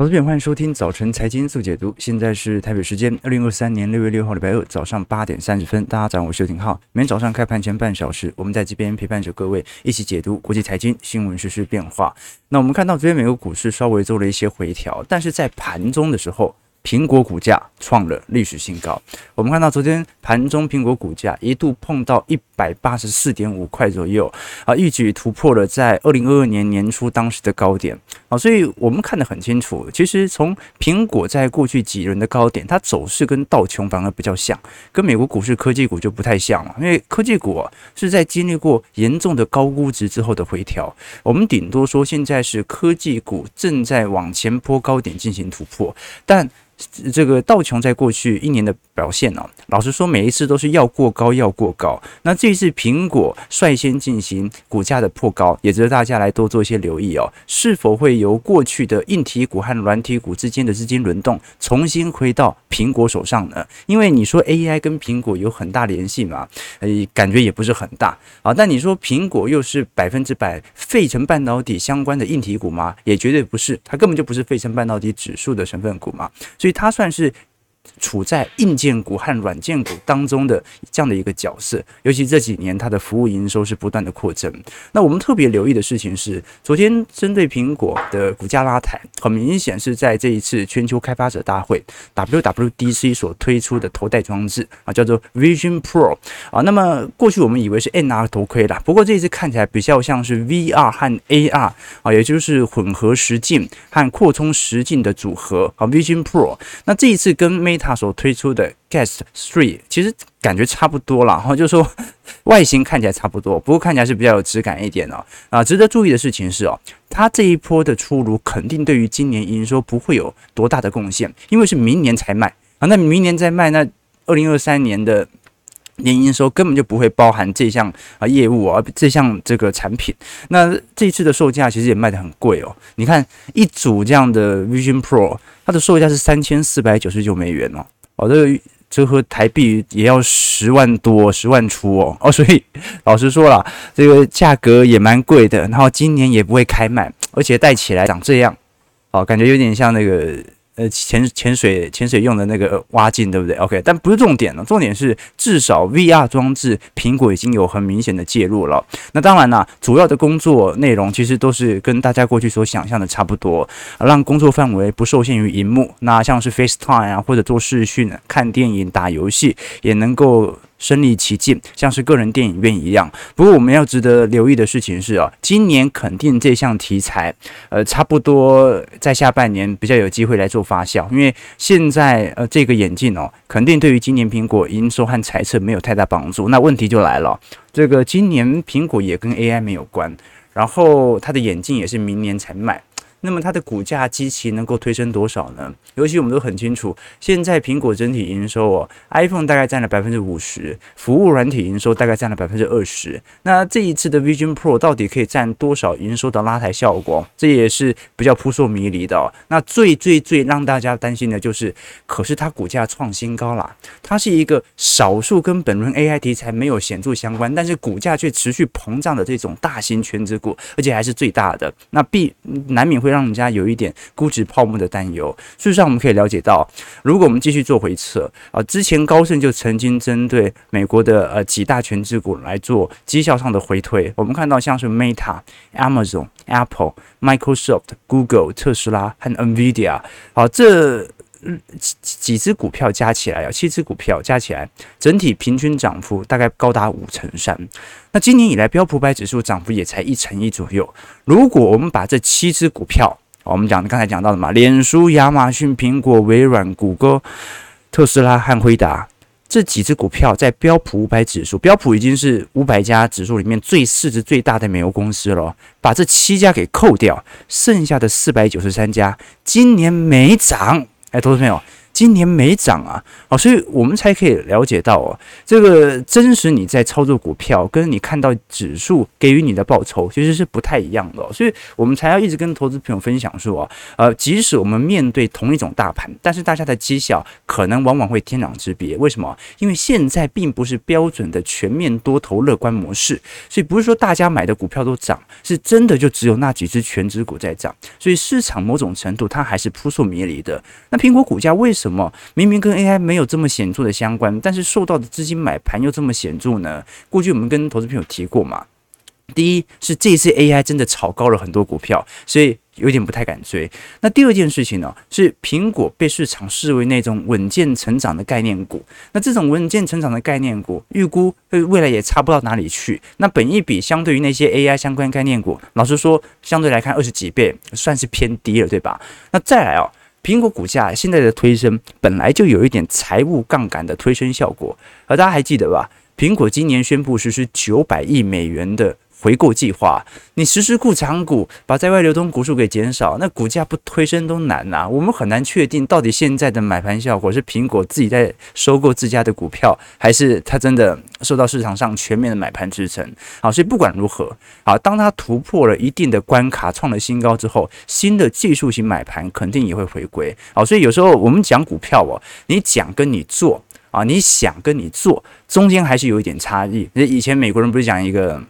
好的，欢迎收听早晨财经速解读。现在是台北时间二零二三年六月六号礼拜二早上八点三十分。大家早上好，我是邱廷浩。每天早上开盘前半小时，我们在这边陪伴着各位一起解读国际财经新闻实时变化。那我们看到昨天美国股市稍微做了一些回调，但是在盘中的时候。苹果股价创了历史新高。我们看到昨天盘中苹果股价一度碰到一百八十四点五块左右啊，一举突破了在二零二二年年初当时的高点啊。所以我们看得很清楚，其实从苹果在过去几轮的高点，它走势跟道琼反而比较像，跟美国股市科技股就不太像了。因为科技股是在经历过严重的高估值之后的回调，我们顶多说现在是科技股正在往前坡高点进行突破，但。这个道琼在过去一年的表现、哦，老实说，每一次都是要过高要过高。那这一次苹果率先进行股价的破高，也值得大家来多做一些留意哦。是否会由过去的硬体股和软体股之间的资金轮动，重新回到苹果手上呢？因为你说 AI 跟苹果有很大联系嘛，呃，感觉也不是很大啊。但你说苹果又是百分之百费城半导体相关的硬体股吗？也绝对不是，它根本就不是费城半导体指数的成分股嘛。所以它算是。处在硬件股和软件股当中的这样的一个角色，尤其这几年它的服务营收是不断的扩增。那我们特别留意的事情是，昨天针对苹果的股价拉抬，很明显是在这一次全球开发者大会 WWDC 所推出的头戴装置啊，叫做 Vision Pro 啊。那么过去我们以为是 NR 头盔啦，不过这一次看起来比较像是 VR 和 AR 啊，也就是混合实境和扩充实境的组合啊。Vision Pro，那这一次跟 Meta 所推出的 Guest Three，其实感觉差不多了，然 后就是说外形看起来差不多，不过看起来是比较有质感一点哦。啊，值得注意的事情是哦，它这一波的出炉肯定对于今年营收不会有多大的贡献，因为是明年才卖啊。那明年再卖，那二零二三年的年营收根本就不会包含这项啊业务啊，这项这个产品。那这次的售价其实也卖得很贵哦。你看一组这样的 Vision Pro。它的售价是三千四百九十九美元哦，哦，这个折合台币也要十万多，十万出哦，哦，所以老实说了，这个价格也蛮贵的，然后今年也不会开卖，而且戴起来长这样，哦，感觉有点像那个。呃，潜潜水潜水用的那个蛙镜，对不对？OK，但不是重点了，重点是至少 VR 装置，苹果已经有很明显的介入了。那当然啦，主要的工作内容其实都是跟大家过去所想象的差不多，让工作范围不受限于荧幕。那像是 FaceTime 啊，或者做视讯、看电影、打游戏，也能够。身临其境，像是个人电影院一样。不过，我们要值得留意的事情是啊，今年肯定这项题材，呃，差不多在下半年比较有机会来做发酵。因为现在呃，这个眼镜哦，肯定对于今年苹果营收和财测没有太大帮助。那问题就来了，这个今年苹果也跟 AI 没有关，然后它的眼镜也是明年才卖。那么它的股价基期能够推升多少呢？尤其我们都很清楚，现在苹果整体营收哦，iPhone 大概占了百分之五十，服务软体营收大概占了百分之二十。那这一次的 Vision Pro 到底可以占多少营收的拉抬效果？这也是比较扑朔迷离的哦。那最最最让大家担心的就是，可是它股价创新高啦，它是一个少数跟本轮 AI 题材没有显著相关，但是股价却持续膨胀的这种大型权值股，而且还是最大的，那必难免会。会让人家有一点估值泡沫的担忧。事实上，我们可以了解到，如果我们继续做回测啊，之前高盛就曾经针对美国的呃几大权值股来做绩效上的回推。我们看到像是 Meta、Amazon、Apple、Microsoft、Google、特斯拉和 NVIDIA，好，这嗯几几只股票加起来啊，七只股票加起来，整体平均涨幅大概高达五成三。那今年以来标普百指数涨幅也才一成一左右。如果我们把这七只股票，我们讲刚才讲到的嘛，脸书、亚马逊、苹果、微软、谷歌、特斯拉和辉达这几只股票，在标普五百指数，标普已经是五百家指数里面最市值最大的美国公司了。把这七家给扣掉，剩下的四百九十三家今年没涨。哎，投资朋友。今年没涨啊，哦，所以我们才可以了解到哦，这个真实你在操作股票，跟你看到指数给予你的报酬其实是不太一样的，所以我们才要一直跟投资朋友分享说啊，呃，即使我们面对同一种大盘，但是大家的绩效可能往往会天壤之别。为什么？因为现在并不是标准的全面多头乐观模式，所以不是说大家买的股票都涨，是真的就只有那几只全值股在涨，所以市场某种程度它还是扑朔迷离的。那苹果股价为什么什么明明跟 AI 没有这么显著的相关，但是受到的资金买盘又这么显著呢？过去我们跟投资朋友提过嘛。第一是这次 AI 真的炒高了很多股票，所以有点不太敢追。那第二件事情呢，是苹果被市场视为那种稳健成长的概念股。那这种稳健成长的概念股，预估未来也差不到哪里去。那本一比相对于那些 AI 相关概念股，老实说，相对来看二十几倍算是偏低了，对吧？那再来哦，苹果股价现在的推升本来就有一点财务杠杆的推升效果，而大家还记得吧？苹果今年宣布实施九百亿美元的回购计划，你实施库藏股，把在外流通股数给减少，那股价不推升都难呐、啊。我们很难确定到底现在的买盘效果是苹果自己在收购自家的股票，还是它真的受到市场上全面的买盘支撑。好，所以不管如何，好，当它突破了一定的关卡，创了新高之后，新的技术型买盘肯定也会回归。好，所以有时候我们讲股票哦，你讲跟你做啊，你想跟你做，中间还是有一点差异。那以前美国人不是讲一个。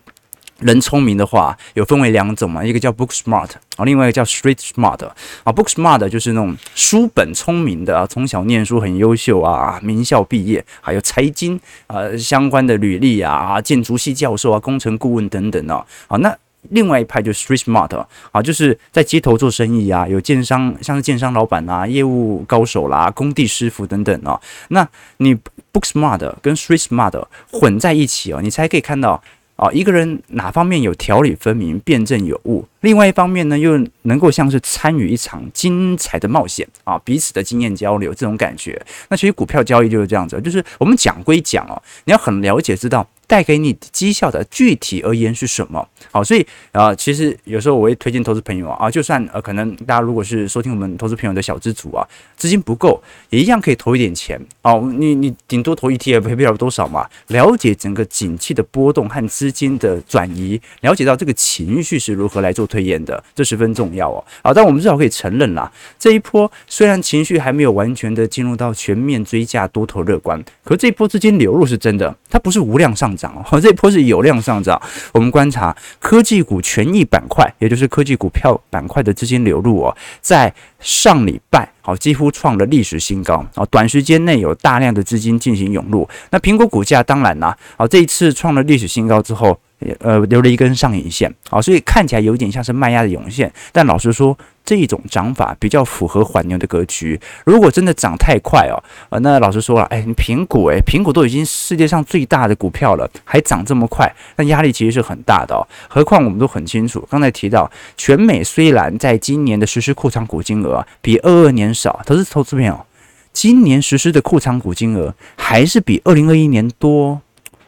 人聪明的话，有分为两种嘛，一个叫 book smart 啊，另外一个叫 street smart 啊。book smart 就是那种书本聪明的啊，从小念书很优秀啊，名校毕业，还有财经啊相关的履历啊，建筑系教授啊，工程顾问等等啊。好，那另外一派就是 street smart 啊，就是在街头做生意啊，有建商，像是建商老板啊，业务高手啦，工地师傅等等啊。那你 book smart 跟 street smart 混在一起哦，你才可以看到。啊，一个人哪方面有条理分明、辩证有误，另外一方面呢，又能够像是参与一场精彩的冒险啊，彼此的经验交流这种感觉。那其实股票交易就是这样子，就是我们讲归讲哦，你要很了解知道。带给你绩效的具体而言是什么？好，所以啊、其实有时候我会推荐投资朋友啊，就算呃，可能大家如果是收听我们投资朋友的小资组啊，资金不够，也一样可以投一点钱哦。你你顶多投 ETF，赔不了多少嘛。了解整个景气的波动和资金的转移，了解到这个情绪是如何来做推演的，这十分重要哦。好，但我们至少可以承认啦，这一波虽然情绪还没有完全的进入到全面追价多头乐观，可这一波资金流入是真的，它不是无量上涨。哦，这一波是有量上涨。我们观察科技股权益板块，也就是科技股票板块的资金流入哦，在上礼拜好几乎创了历史新高啊！短时间内有大量的资金进行涌入。那苹果股价当然啦，啊，这一次创了历史新高之后。呃，留了一根上影线，好，所以看起来有点像是卖压的涌现。但老实说，这种涨法比较符合缓牛的格局。如果真的涨太快哦，呃，那老实说了，哎，你苹果，哎，苹果都已经世界上最大的股票了，还涨这么快，那压力其实是很大的哦。何况我们都很清楚，刚才提到，全美虽然在今年的实施库藏股金额比二二年少，投资投资朋友，今年实施的库藏股金额还是比二零二一年多。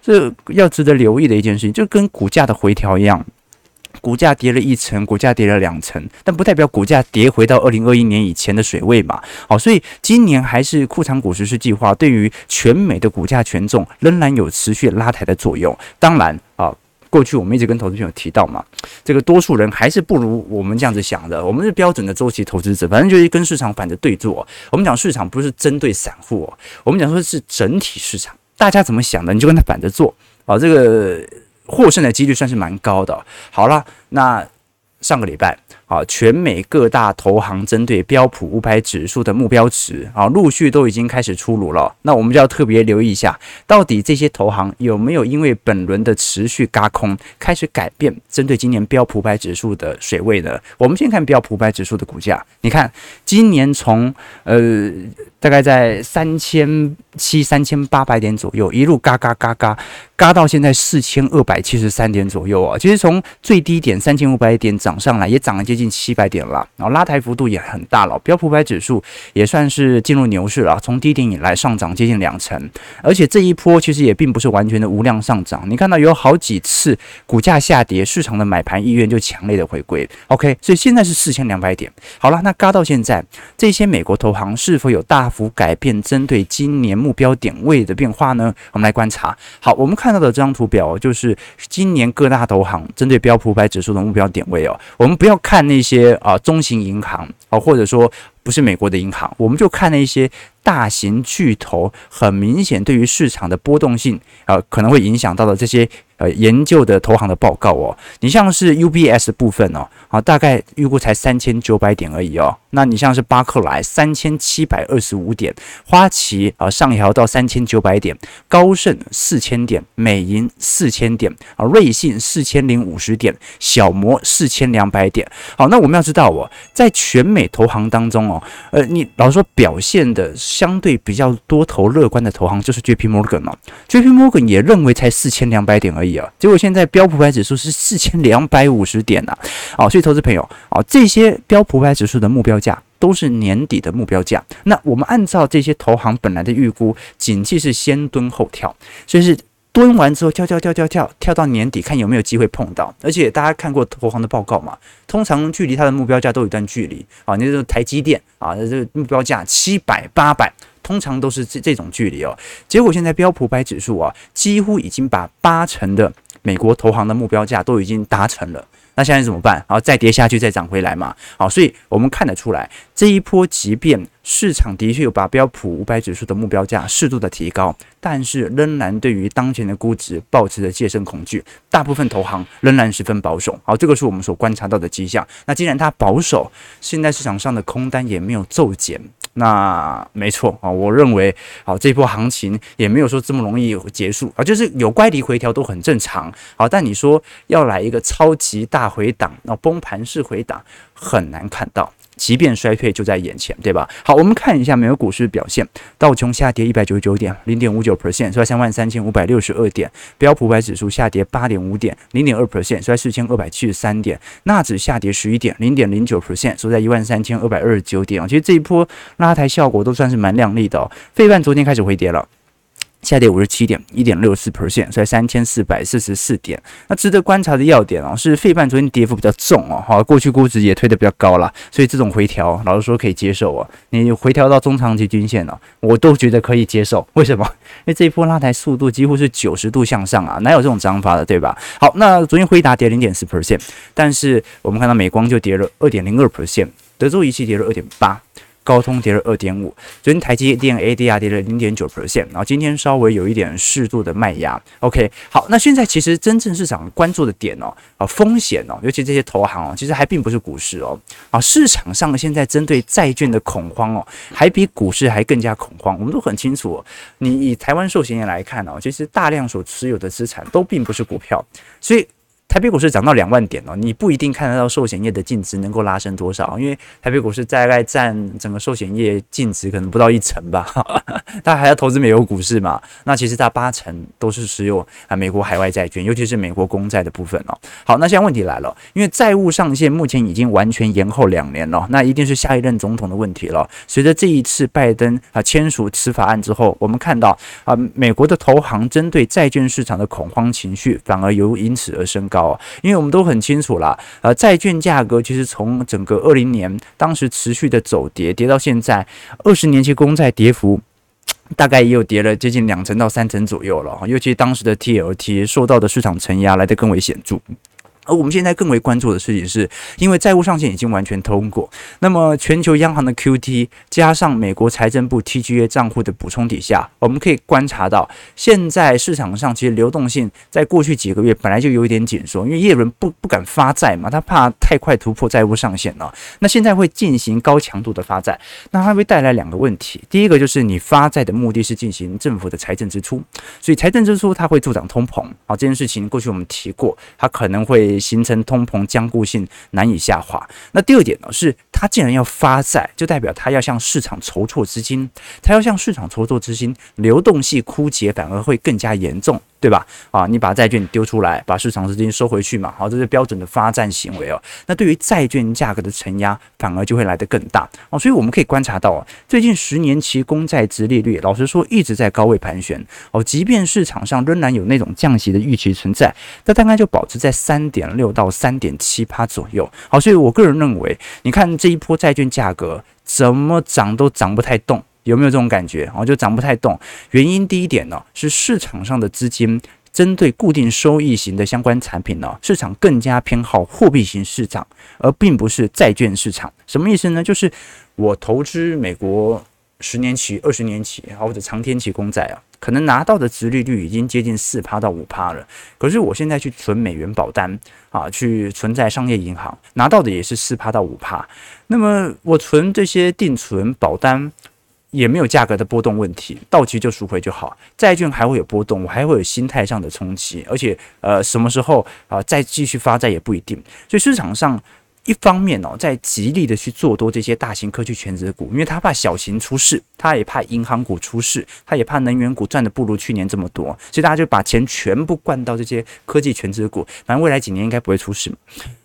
这要值得留意的一件事情，就跟股价的回调一样，股价跌了一层，股价跌了两层，但不代表股价跌回到二零二一年以前的水位嘛。好，所以今年还是库藏股实施计划，对于全美的股价权重仍然有持续拉抬的作用。当然啊，过去我们一直跟投资朋友提到嘛，这个多数人还是不如我们这样子想的。我们是标准的周期投资者，反正就是跟市场反着对做。我们讲市场不是针对散户，我们讲说是整体市场。大家怎么想的，你就跟他反着做啊，这个获胜的几率算是蛮高的。好了，那上个礼拜。啊，全美各大投行针对标普五百指数的目标值啊，陆续都已经开始出炉了。那我们就要特别留意一下，到底这些投行有没有因为本轮的持续嘎空，开始改变针对今年标普五百指数的水位呢？我们先看标普五百指数的股价，你看今年从呃大概在三千七、三千八百点左右，一路嘎嘎嘎嘎嘎到现在四千二百七十三点左右啊。其实从最低点三千五百点涨涨上来，也涨了接近七百点了，然后拉抬幅度也很大了。标普五百指数也算是进入牛市了，从低点以来上涨接近两成，而且这一波其实也并不是完全的无量上涨。你看到有好几次股价下跌，市场的买盘意愿就强烈的回归。OK，所以现在是四千两百点。好了，那嘎到现在，这些美国投行是否有大幅改变针对今年目标点位的变化呢？我们来观察。好，我们看到的这张图表就是今年各大投行针对标普五百指数的目标点位哦。我们不要看那些啊中型银行啊，或者说不是美国的银行，我们就看那些大型巨头，很明显对于市场的波动性啊可能会影响到的这些。呃，研究的投行的报告哦，你像是 UBS 部分哦，啊，大概预估才三千九百点而已哦。那你像是巴克莱三千七百二十五点，花旗啊上调到三千九百点，高盛四千点，美银四千点啊，瑞信四千零五十点，小摩四千两百点。好，那我们要知道哦，在全美投行当中哦，呃，你老实说表现的相对比较多头乐观的投行就是 JP Morgan 哦，JP Morgan 也认为才四千两百点而已啊。结果现在标普百指数是四千两百五十点呐，哦，所以投资朋友啊，这些标普百指数的目标价都是年底的目标价。那我们按照这些投行本来的预估，景气是先蹲后跳，所以是蹲完之后跳跳跳跳跳跳到年底，看有没有机会碰到。而且大家看过投行的报告嘛，通常距离它的目标价都有一段距离啊。你说台积电啊，这个目标价七百八百。通常都是这这种距离哦，结果现在标普百指数啊，几乎已经把八成的美国投行的目标价都已经达成了。那现在怎么办？然后再跌下去，再涨回来嘛？好，所以我们看得出来，这一波即便市场的确有把标普五百指数的目标价适度的提高，但是仍然对于当前的估值保持着戒慎恐惧，大部分投行仍然十分保守。好，这个是我们所观察到的迹象。那既然它保守，现在市场上的空单也没有骤减。那没错啊，我认为好，这波行情也没有说这么容易结束啊，就是有乖离回调都很正常。好，但你说要来一个超级大回档，那崩盘式回档很难看到。即便衰退就在眼前，对吧？好，我们看一下美国股市的表现，道琼下跌一百九十九点，零点五九 percent，收在三万三千五百六十二点；标普百指数下跌八点五点，零点二 percent，收在四千二百七十三点；纳指下跌十一点，零点零九 percent，收在一万三千二百二十九点。其实这一波拉抬效果都算是蛮亮丽的哦。费半昨天开始回跌了。下跌五十七点，一点六四 percent，在三千四百四十四点。那值得观察的要点哦，是费半昨天跌幅比较重哦，好，过去估值也推得比较高了，所以这种回调，老实说可以接受哦。你回调到中长期均线哦，我都觉得可以接受。为什么？因为这一波拉抬速度几乎是九十度向上啊，哪有这种涨法的，对吧？好，那昨天辉达跌零点四 percent，但是我们看到美光就跌了二点零二 percent，德州仪器跌了二点八。高通跌了二点五，昨天台积电 ADR 跌了零点九 percent，然后今天稍微有一点适度的卖压。OK，好，那现在其实真正市场关注的点哦，啊风险哦，尤其这些投行哦，其实还并不是股市哦，啊市场上现在针对债券的恐慌哦，还比股市还更加恐慌。我们都很清楚，你以台湾寿险业来看哦，其实大量所持有的资产都并不是股票，所以。台北股市涨到两万点哦，你不一定看得到寿险业的净值能够拉升多少，因为台北股市大概占整个寿险业净值可能不到一成吧，它还要投资美国股市嘛，那其实它八成都是持有啊美国海外债券，尤其是美国公债的部分哦。好，那现在问题来了，因为债务上限目前已经完全延后两年了，那一定是下一任总统的问题了。随着这一次拜登啊签署此法案之后，我们看到啊美国的投行针对债券市场的恐慌情绪反而由因此而升高。哦因为我们都很清楚啦，呃，债券价格其实从整个二零年当时持续的走跌，跌到现在二十年期公债跌幅大概也有跌了接近两成到三成左右了，尤其当时的 TLT 受到的市场承压来得更为显著。而我们现在更为关注的事情是，因为债务上限已经完全通过，那么全球央行的 QT 加上美国财政部 TGA 账户的补充底下，我们可以观察到，现在市场上其实流动性在过去几个月本来就有一点紧缩，因为业人不不敢发债嘛，他怕太快突破债务上限了。那现在会进行高强度的发债，那它会带来两个问题，第一个就是你发债的目的是进行政府的财政支出，所以财政支出它会助长通膨，好，这件事情过去我们提过，它可能会。形成通膨僵固性难以下滑。那第二点呢，是它既然要发债，就代表它要向市场筹措资金，它要向市场筹措资金，流动性枯竭反而会更加严重。对吧？啊，你把债券丢出来，把市场资金收回去嘛，好，这是标准的发债行为哦。那对于债券价格的承压，反而就会来得更大哦。所以我们可以观察到啊，最近十年期公债殖利率，老实说一直在高位盘旋哦。即便市场上仍然有那种降息的预期存在，那大概就保持在三点六到三点七趴左右。好，所以我个人认为，你看这一波债券价格怎么涨都涨不太动。有没有这种感觉？哦，就涨不太动。原因第一点呢，是市场上的资金针对固定收益型的相关产品呢，市场更加偏好货币型市场，而并不是债券市场。什么意思呢？就是我投资美国十年期、二十年期或者长天期公债啊，可能拿到的殖利率已经接近四趴到五趴了。可是我现在去存美元保单啊，去存在商业银行，拿到的也是四趴到五趴。那么我存这些定存保单。也没有价格的波动问题，到期就赎回就好。债券还会有波动，我还会有心态上的冲击，而且呃，什么时候啊、再继续发债也不一定。所以市场上一方面哦，在极力的去做多这些大型科技权值股，因为他怕小型出事，他也怕银行股出事，他也怕能源股赚的不如去年这么多，所以大家就把钱全部灌到这些科技权值股，反正未来几年应该不会出事。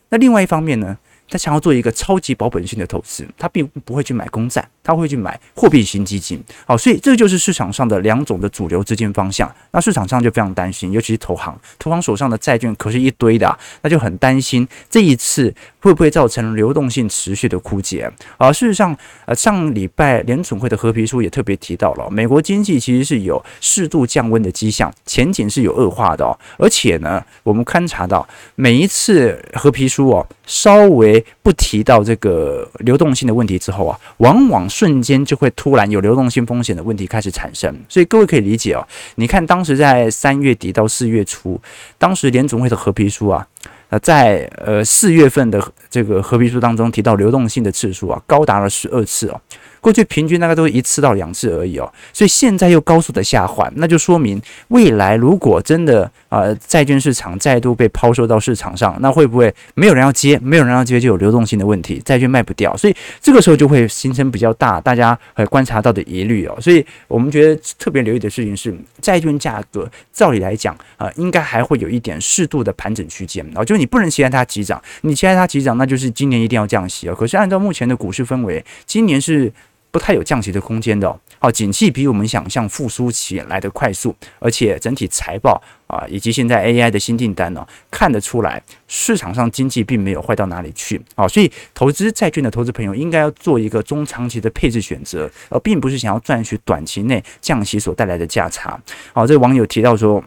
那另外一方面呢，他想要做一个超级保本性的投资，他并不会去买公债。他会去买货币型基金，好，所以这就是市场上的两种的主流资金方向。那市场上就非常担心，尤其是投行，投行手上的债券可是一堆的，那就很担心这一次会不会造成流动性持续的枯竭。而事实上，呃，上礼拜联准会的褐皮书也特别提到了，美国经济其实是有适度降温的迹象，前景是有恶化的哦。而且呢，我们观察到每一次褐皮书哦，稍微不提到这个流动性的问题之后啊，往往。瞬间就会突然有流动性风险的问题开始产生，所以各位可以理解哦。你看当时在三月底到四月初，当时联总会的合皮书啊，呃，在呃四月份的这个合皮书当中提到流动性的次数啊，高达了十二次哦。过去平均大概都是一次到两次而已哦，所以现在又高速的下滑，那就说明未来如果真的呃债券市场再度被抛售到市场上，那会不会没有人要接？没有人要接就有流动性的问题，债券卖不掉，所以这个时候就会形成比较大大家会观察到的疑虑哦。所以我们觉得特别留意的事情是，债券价格照理来讲啊、呃，应该还会有一点适度的盘整区间然后，就是你不能期待它急涨，你期待它急涨，那就是今年一定要降息哦。可是按照目前的股市氛围，今年是。不太有降息的空间的哦，好，景气比我们想象复苏起来的快速，而且整体财报啊，以及现在 AI 的新订单呢，看得出来市场上经济并没有坏到哪里去啊，所以投资债券的投资朋友应该要做一个中长期的配置选择，而并不是想要赚取短期内降息所带来的价差。好，这个网友提到说，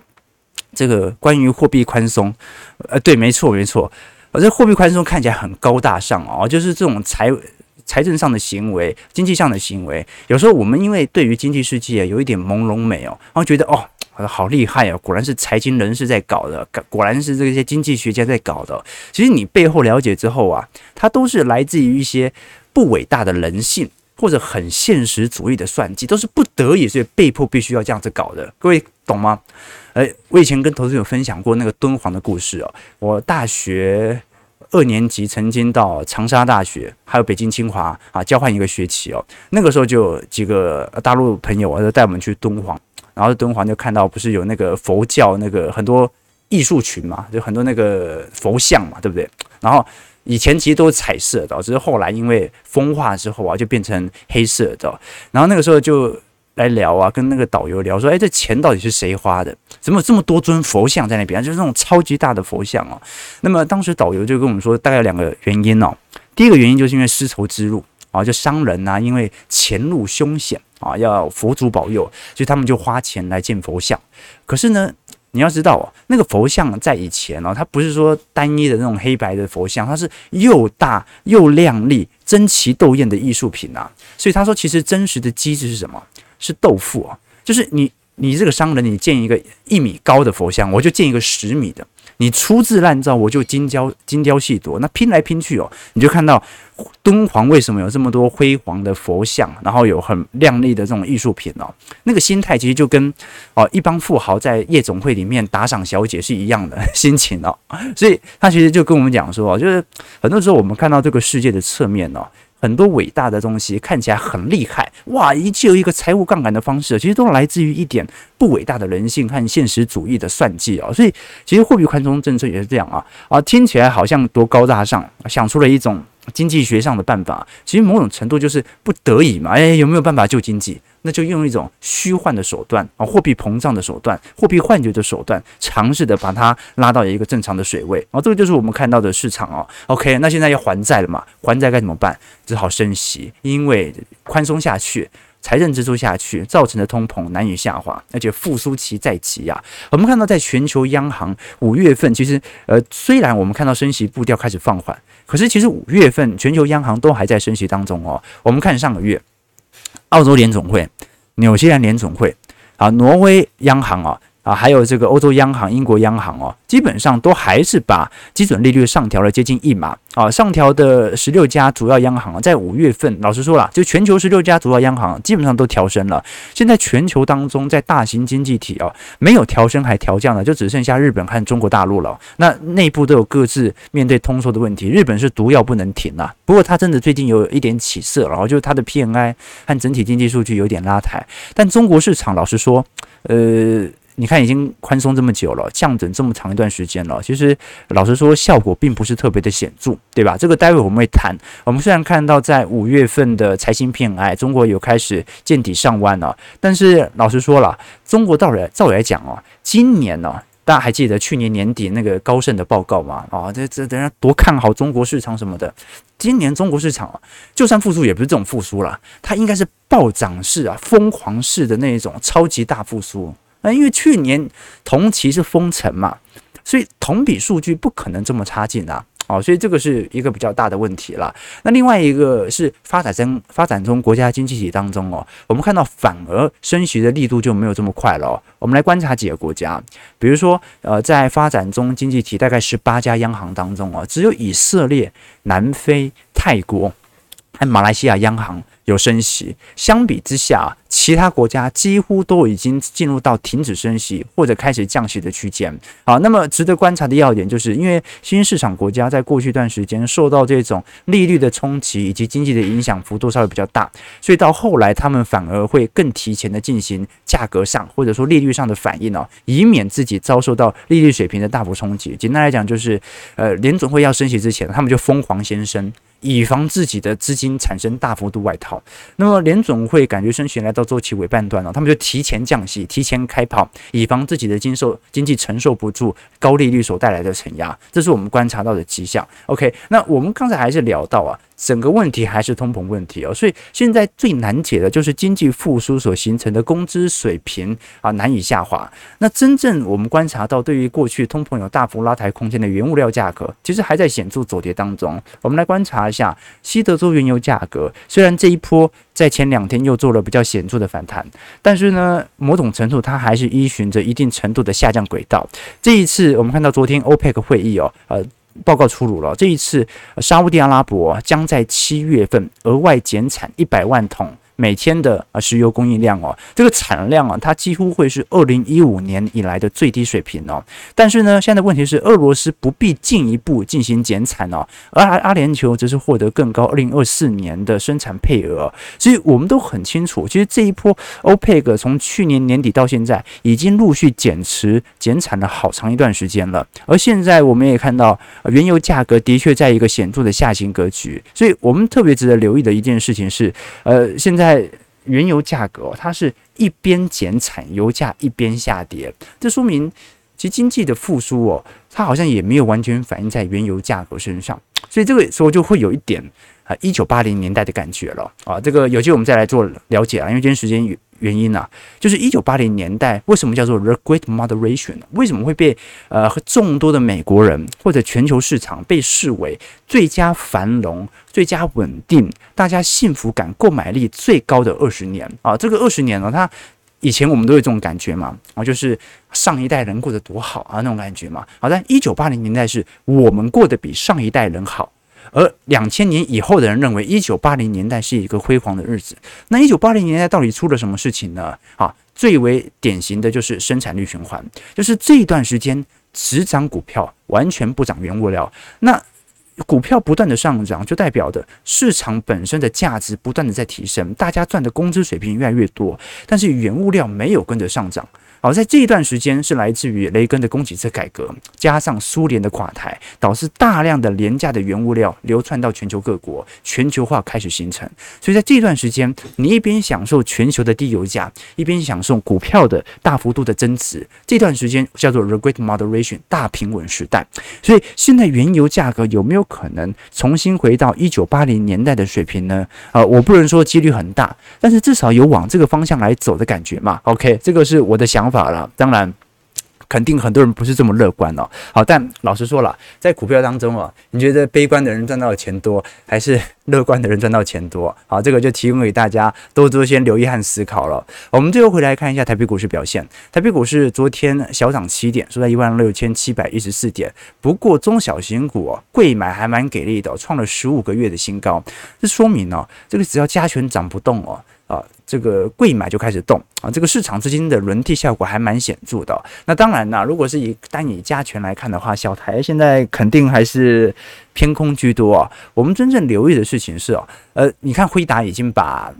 这个关于货币宽松，呃，对，没错没错，而这货币宽松看起来很高大上哦，就是这种财。财政上的行为，经济上的行为，有时候我们因为对于经济世界有一点朦胧美哦，然后觉得哦，好厉害哦，果然是财经人士在搞的，果然是这些经济学家在搞的。其实你背后了解之后啊，它都是来自于一些不伟大的人性或者很现实主义的算计，都是不得已所以被迫必须要这样子搞的。各位懂吗？诶，我以前跟投资者分享过那个敦煌的故事哦，我大学。二年级曾经到长沙大学，还有北京清华啊交换一个学期哦。那个时候就几个大陆朋友啊，就带我们去敦煌，然后敦煌就看到不是有那个佛教那个很多艺术群嘛，就很多那个佛像嘛，对不对？然后以前其实都是彩色的，只是后来因为风化之后啊，就变成黑色的。然后那个时候就。来聊啊，跟那个导游聊说，哎，这钱到底是谁花的？怎么有这么多尊佛像在那边？就是那种超级大的佛像哦。那么当时导游就跟我们说，大概有两个原因哦。第一个原因就是因为丝绸之路啊，就商人呐、因为前路凶险啊，要佛祖保佑，所以他们就花钱来建佛像。可是呢，你要知道哦，那个佛像在以前哦，它不是说单一的那种黑白的佛像，它是又大又亮丽、争奇斗艳的艺术品啊。所以他说，其实真实的机制是什么？是豆腐啊，就是你你这个商人，你建一个一米高的佛像，我就建一个十米的，你粗制滥造，我就精雕精雕细琢，那拼来拼去哦，你就看到敦煌为什么有这么多辉煌的佛像，然后有很亮丽的这种艺术品哦，那个心态其实就跟哦一帮富豪在夜总会里面打赏小姐是一样的 心情哦，所以他其实就跟我们讲说，就是很多时候我们看到这个世界的侧面哦。很多伟大的东西看起来很厉害，哇，一切有一个财务杠杆的方式，其实都来自于一点不伟大的人性和现实主义的算计啊。所以，其实货币宽松政策也是这样啊啊，听起来好像多高大上，想出了一种经济学上的办法，其实某种程度就是不得已嘛。哎，有没有办法救经济？那就用一种虚幻的手段啊，货币膨胀的手段，货币幻觉的手段，尝试的把它拉到一个正常的水位啊，这个就是我们看到的市场哦。OK，那现在要还债了嘛？还债该怎么办？只好升息，因为宽松下去，财政支出下去，造成的通膨难以下滑，而且复苏期在即呀。我们看到，在全球央行五月份，其实呃，虽然我们看到升息步调开始放缓，可是其实五月份全球央行都还在升息当中哦。我们看上个月。澳洲联总会、纽西兰联总会啊，挪威央行啊。啊，还有这个欧洲央行、英国央行哦，基本上都还是把基准利率上调了接近一码啊。上调的十六家主要央行在五月份，老实说了，就全球十六家主要央行基本上都调升了。现在全球当中，在大型经济体哦，没有调升还调降的，就只剩下日本和中国大陆了。那内部都有各自面对通缩的问题。日本是毒药不能停啊，不过它真的最近有一点起色，然后就是它的 PMI 和整体经济数据有点拉抬。但中国市场老实说，呃。你看，已经宽松这么久了，降准这么长一段时间了，其实老实说，效果并不是特别的显著，对吧？这个待会我们会谈。我们虽然看到在五月份的财新 PMI，中国有开始见底上万了，但是老实说了，中国到底照来讲哦，今年呢，大家还记得去年年底那个高盛的报告吗？啊，这这等下多看好中国市场什么的。今年中国市场啊，就算复苏也不是这种复苏了，它应该是暴涨式啊，疯狂式的那一种超级大复苏。那因为去年同期是封城嘛，所以同比数据不可能这么差劲啊，哦，所以这个是一个比较大的问题了。那另外一个是发展中发展中国家经济体当中哦，我们看到反而升息的力度就没有这么快了哦。我们来观察几个国家，比如说呃，在发展中经济体大概十八家央行当中哦，只有以色列、南非、泰国和马来西亚央行有升息，相比之下，其他国家几乎都已经进入到停止升息或者开始降息的区间。好，那么值得观察的要点就是，因为新市场国家在过去一段时间受到这种利率的冲击以及经济的影响幅度稍微比较大，所以到后来他们反而会更提前的进行价格上或者说利率上的反应哦，以免自己遭受到利率水平的大幅冲击。简单来讲就是，呃，联总会要升息之前，他们就疯狂先升。以防自己的资金产生大幅度外逃，那么联总会感觉升息来到周期尾半段了，他们就提前降息，提前开跑，以防自己的经受经济承受不住高利率所带来的承压，这是我们观察到的迹象。OK，那我们刚才还是聊到啊。整个问题还是通膨问题哦，所以现在最难解的就是经济复苏所形成的工资水平啊难以下滑。那真正我们观察到，对于过去通膨有大幅拉抬空间的原物料价格，其实还在显著走跌当中。我们来观察一下西德州原油价格，虽然这一波在前两天又做了比较显著的反弹，但是呢，某种程度它还是依循着一定程度的下降轨道。这一次我们看到昨天欧佩克会议哦，呃。报告出炉了，这一次沙乌地阿拉伯将在七月份额外减产一百万桶。每天的啊石油供应量哦，这个产量啊，它几乎会是二零一五年以来的最低水平哦。但是呢，现在问题是，俄罗斯不必进一步进行减产哦，而阿阿联酋则是获得更高二零二四年的生产配额。所以我们都很清楚，其实这一波欧佩克从去年年底到现在，已经陆续减持减产了好长一段时间了。而现在我们也看到，原油价格的确在一个显著的下行格局。所以我们特别值得留意的一件事情是，呃，现在。在原油价格，它是一边减产，油价一边下跌，这说明其实经济的复苏哦，它好像也没有完全反映在原油价格身上，所以这个时候就会有一点啊，一九八零年代的感觉了啊。这个有机会我们再来做了解啊，因为今天时间。原因呢、啊，就是一九八零年代为什么叫做 The Great Moderation？为什么会被呃众多的美国人或者全球市场被视为最佳繁荣、最佳稳定、大家幸福感、购买力最高的二十年啊？这个二十年呢，它以前我们都有这种感觉嘛，啊，就是上一代人过得多好啊那种感觉嘛。好，在一九八零年代是我们过得比上一代人好。而两千年以后的人认为，一九八零年代是一个辉煌的日子。那一九八零年代到底出了什么事情呢？啊，最为典型的就是生产率循环，就是这一段时间只涨股票，完全不涨原物料。那股票不断的上涨，就代表的市场本身的价值不断的在提升，大家赚的工资水平越来越多，但是原物料没有跟着上涨。好，在这一段时间是来自于雷根的供给侧改革，加上苏联的垮台，导致大量的廉价的原物料流窜到全球各国，全球化开始形成。所以在这段时间，你一边享受全球的低油价，一边享受股票的大幅度的增值，这段时间叫做 The Great Moderation 大平稳时代。所以现在原油价格有没有可能重新回到一九八零年代的水平呢？呃，我不能说几率很大，但是至少有往这个方向来走的感觉嘛。OK，这个是我的想法了，当然。肯定很多人不是这么乐观哦。好，但老实说了，在股票当中啊，你觉得悲观的人赚到的钱多，还是乐观的人赚到钱多？好，这个就提供给大家多多先留意和思考了。我们最后回来看一下台北股市表现。台北股市昨天小涨七点，收在一万六千七百一十四点。不过中小型股贵，买还蛮给力的，创了十五个月的新高。这说明哦，这个只要加权涨不动哦。啊，这个贵买就开始动啊，这个市场资金的轮替效果还蛮显著的。那当然啦，如果是以单以加权来看的话，小台现在肯定还是偏空居多啊。我们真正留意的事情是哦，呃，你看辉达已经把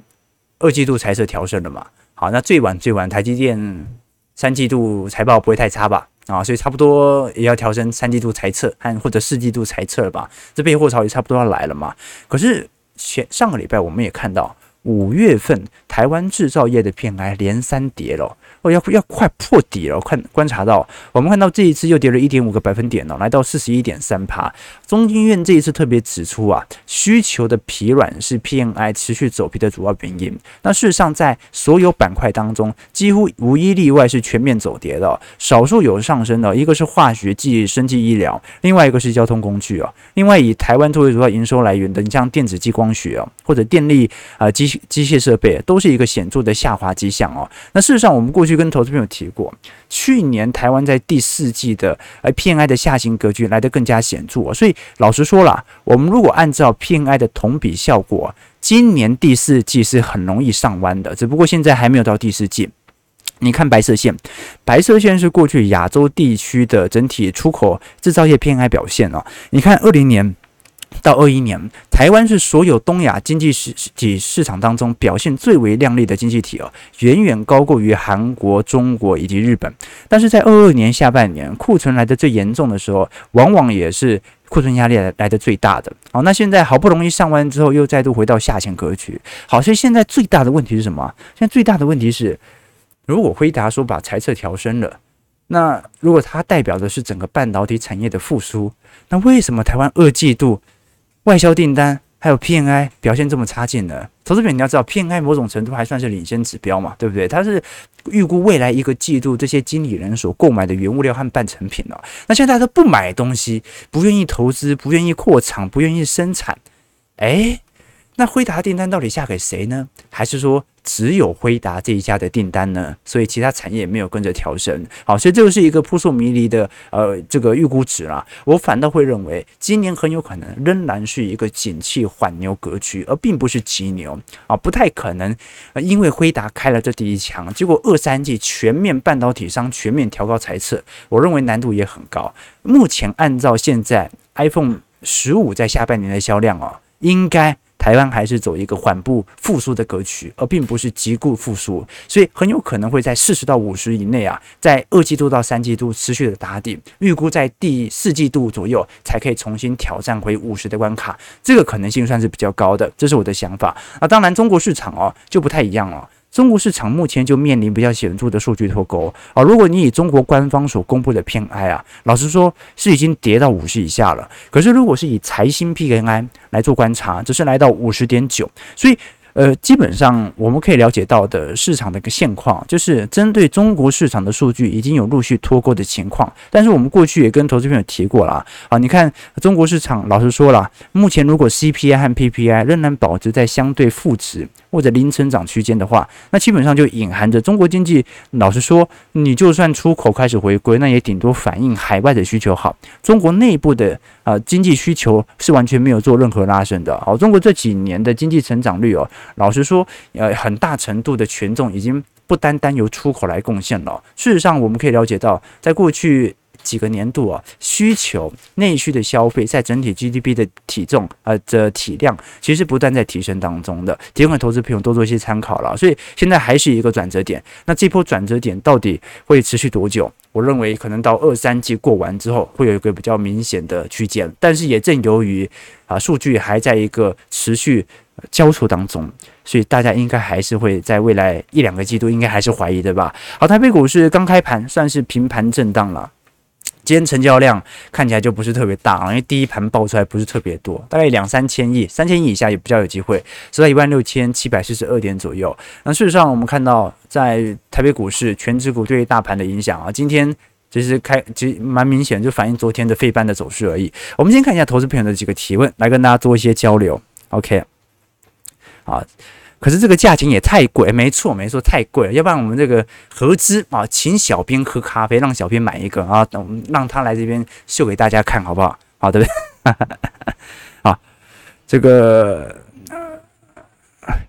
二季度财测调升了嘛？好，那最晚最晚台积电三季度财报不会太差吧？啊，所以差不多也要调升三季度财测和或者四季度财测了吧？这备货潮也差不多要来了嘛？可是前上个礼拜我们也看到。五月份台湾制造业的 PMI 连三跌了，哦要要快破底了。看观察到，我们看到这一次又跌了一点五个百分点了，来到四十一点三趴。中经院这一次特别指出啊，需求的疲软是 PMI 持续走低的主要原因。那事实上，在所有板块当中，几乎无一例外是全面走跌的，少数有上升的，一个是化学剂、生技医疗，另外一个是交通工具啊。另外以台湾作为主要营收来源的，你像电子激光学啊，或者电力啊机。机械设备都是一个显著的下滑迹象哦。那事实上，我们过去跟投资朋友提过，去年台湾在第四季的呃 PMI 的下行格局来得更加显著。所以老实说了，我们如果按照 PMI 的同比效果，今年第四季是很容易上弯的。只不过现在还没有到第四季。你看白色线，白色线是过去亚洲地区的整体出口制造业 PMI 表现哦。你看二零年。到二一年，台湾是所有东亚经济实体市场当中表现最为亮丽的经济体哦，远远高过于韩国、中国以及日本。但是在二二年下半年，库存来得最严重的时候，往往也是库存压力来来得最大的。好，那现在好不容易上完之后，又再度回到下行格局。好，所以现在最大的问题是什么？现在最大的问题是，如果辉达说把财测调升了，那如果它代表的是整个半导体产业的复苏，那为什么台湾二季度？外销订单还有 PNI 表现这么差劲呢？投资品你要知道，PNI 某种程度还算是领先指标嘛，对不对？它是预估未来一个季度这些经理人所购买的原物料和半成品哦。那现在大家都不买东西，不愿意投资，不愿意扩厂，不愿意生产，诶，那辉达订单到底下给谁呢？还是说只有辉达这一家的订单呢？所以其他产业没有跟着调升。好，所以这就是一个扑朔迷离的呃这个预估值啦。我反倒会认为今年很有可能仍然是一个景气缓牛格局，而并不是急牛啊，不太可能。因为辉达开了这第一枪，结果二三季全面半导体商全面调高财测，我认为难度也很高。目前按照现在 iPhone 十五在下半年的销量啊，应该。台湾还是走一个缓步复苏的格局，而并不是急速复苏，所以很有可能会在四十到五十以内啊，在二季度到三季度持续的打底，预估在第四季度左右才可以重新挑战回五十的关卡，这个可能性算是比较高的，这是我的想法。啊，当然中国市场哦就不太一样了。中国市场目前就面临比较显著的数据脱钩啊！如果你以中国官方所公布的 PMI 啊，老实说是已经跌到五十以下了。可是如果是以财新 PMI 来做观察，只是来到五十点九，所以。呃，基本上我们可以了解到的市场的一个现况，就是针对中国市场的数据已经有陆续脱钩的情况。但是我们过去也跟投资朋友提过了啊，你看中国市场，老实说了，目前如果 CPI 和 PPI 仍然保持在相对负值或者零成长区间的话，那基本上就隐含着中国经济，老实说，你就算出口开始回归，那也顶多反映海外的需求好，中国内部的啊经济需求是完全没有做任何拉升的。好，中国这几年的经济成长率哦。老实说，呃，很大程度的权重已经不单单由出口来贡献了。事实上，我们可以了解到，在过去几个年度啊，需求内需的消费在整体 GDP 的体重呃的体量，其实不断在提升当中的，提供给投资朋友多做一些参考了。所以现在还是一个转折点，那这波转折点到底会持续多久？我认为可能到二三季过完之后，会有一个比较明显的区间。但是也正由于啊数据还在一个持续交错当中，所以大家应该还是会在未来一两个季度应该还是怀疑对吧？好，台北股市刚开盘算是平盘震荡了。今天成交量看起来就不是特别大，因为第一盘爆出来不是特别多，大概两三千亿，三千亿以下也比较有机会，是在一万六千七百四十二点左右。那事实上，我们看到在台北股市全指股对于大盘的影响啊，今天其实开其实蛮明显，就反映昨天的费半的走势而已。我们先看一下投资朋友的几个提问，来跟大家做一些交流。OK，好。可是这个价钱也太贵，没错没错，太贵了。要不然我们这个合资啊，请小编喝咖啡，让小编买一个啊，等让他来这边秀给大家看，好不好？好，对不对？啊，这个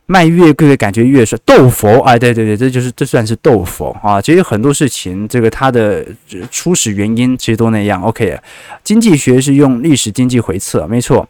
卖越贵的感觉越是斗佛啊，对对对，这就是这算是斗佛啊。其实很多事情，这个它的初始原因其实都那样。OK，经济学是用历史经济回测，没错。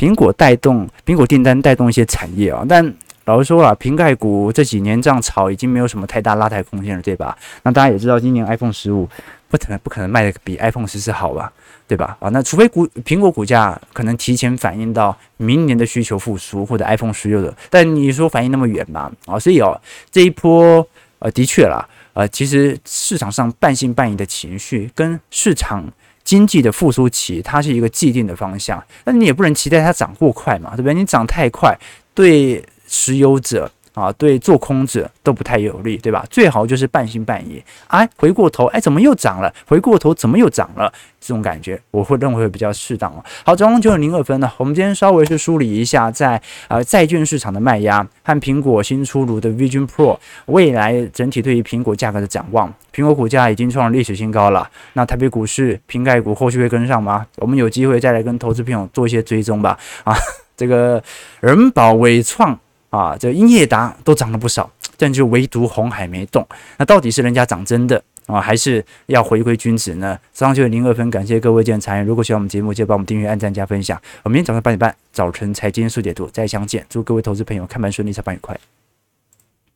苹果带动苹果订单带动一些产业啊，但老实说啊，瓶盖股这几年这样炒已经没有什么太大拉抬空间了，对吧？那大家也知道，今年 iPhone 十五不可能不可能卖的比 iPhone 十四好吧，对吧？啊，那除非股苹果股价可能提前反映到明年的需求复苏或者 iPhone 十六的，但你说反应那么远吧？啊，所以哦，这一波呃的确啦，呃，其实市场上半信半疑的情绪跟市场。经济的复苏期，它是一个既定的方向，那你也不能期待它涨过快嘛，对不对？你涨太快，对持有者。啊，对做空者都不太有利，对吧？最好就是半信半疑，哎，回过头，哎，怎么又涨了？回过头怎么又涨了？这种感觉，我会认为会比较适当哦。好，早上九点零二分呢，我们今天稍微是梳理一下在呃债券市场的卖压和苹果新出炉的 Vision Pro 未来整体对于苹果价格的展望。苹果股价已经创历史新高了，那台北股市苹概股后续会跟上吗？我们有机会再来跟投资朋友做一些追踪吧。啊，这个仁宝纬创。啊，这英业达都涨了不少，但就唯独红海没动。那到底是人家涨真的啊，还是要回归君子呢？早上九点零二分，感谢各位今天参与。如果喜欢我们节目，记得帮我们订阅、按赞、加分享。我明天早上八点半，早晨财经速解读再相见。祝各位投资朋友看盘顺利，下班愉快。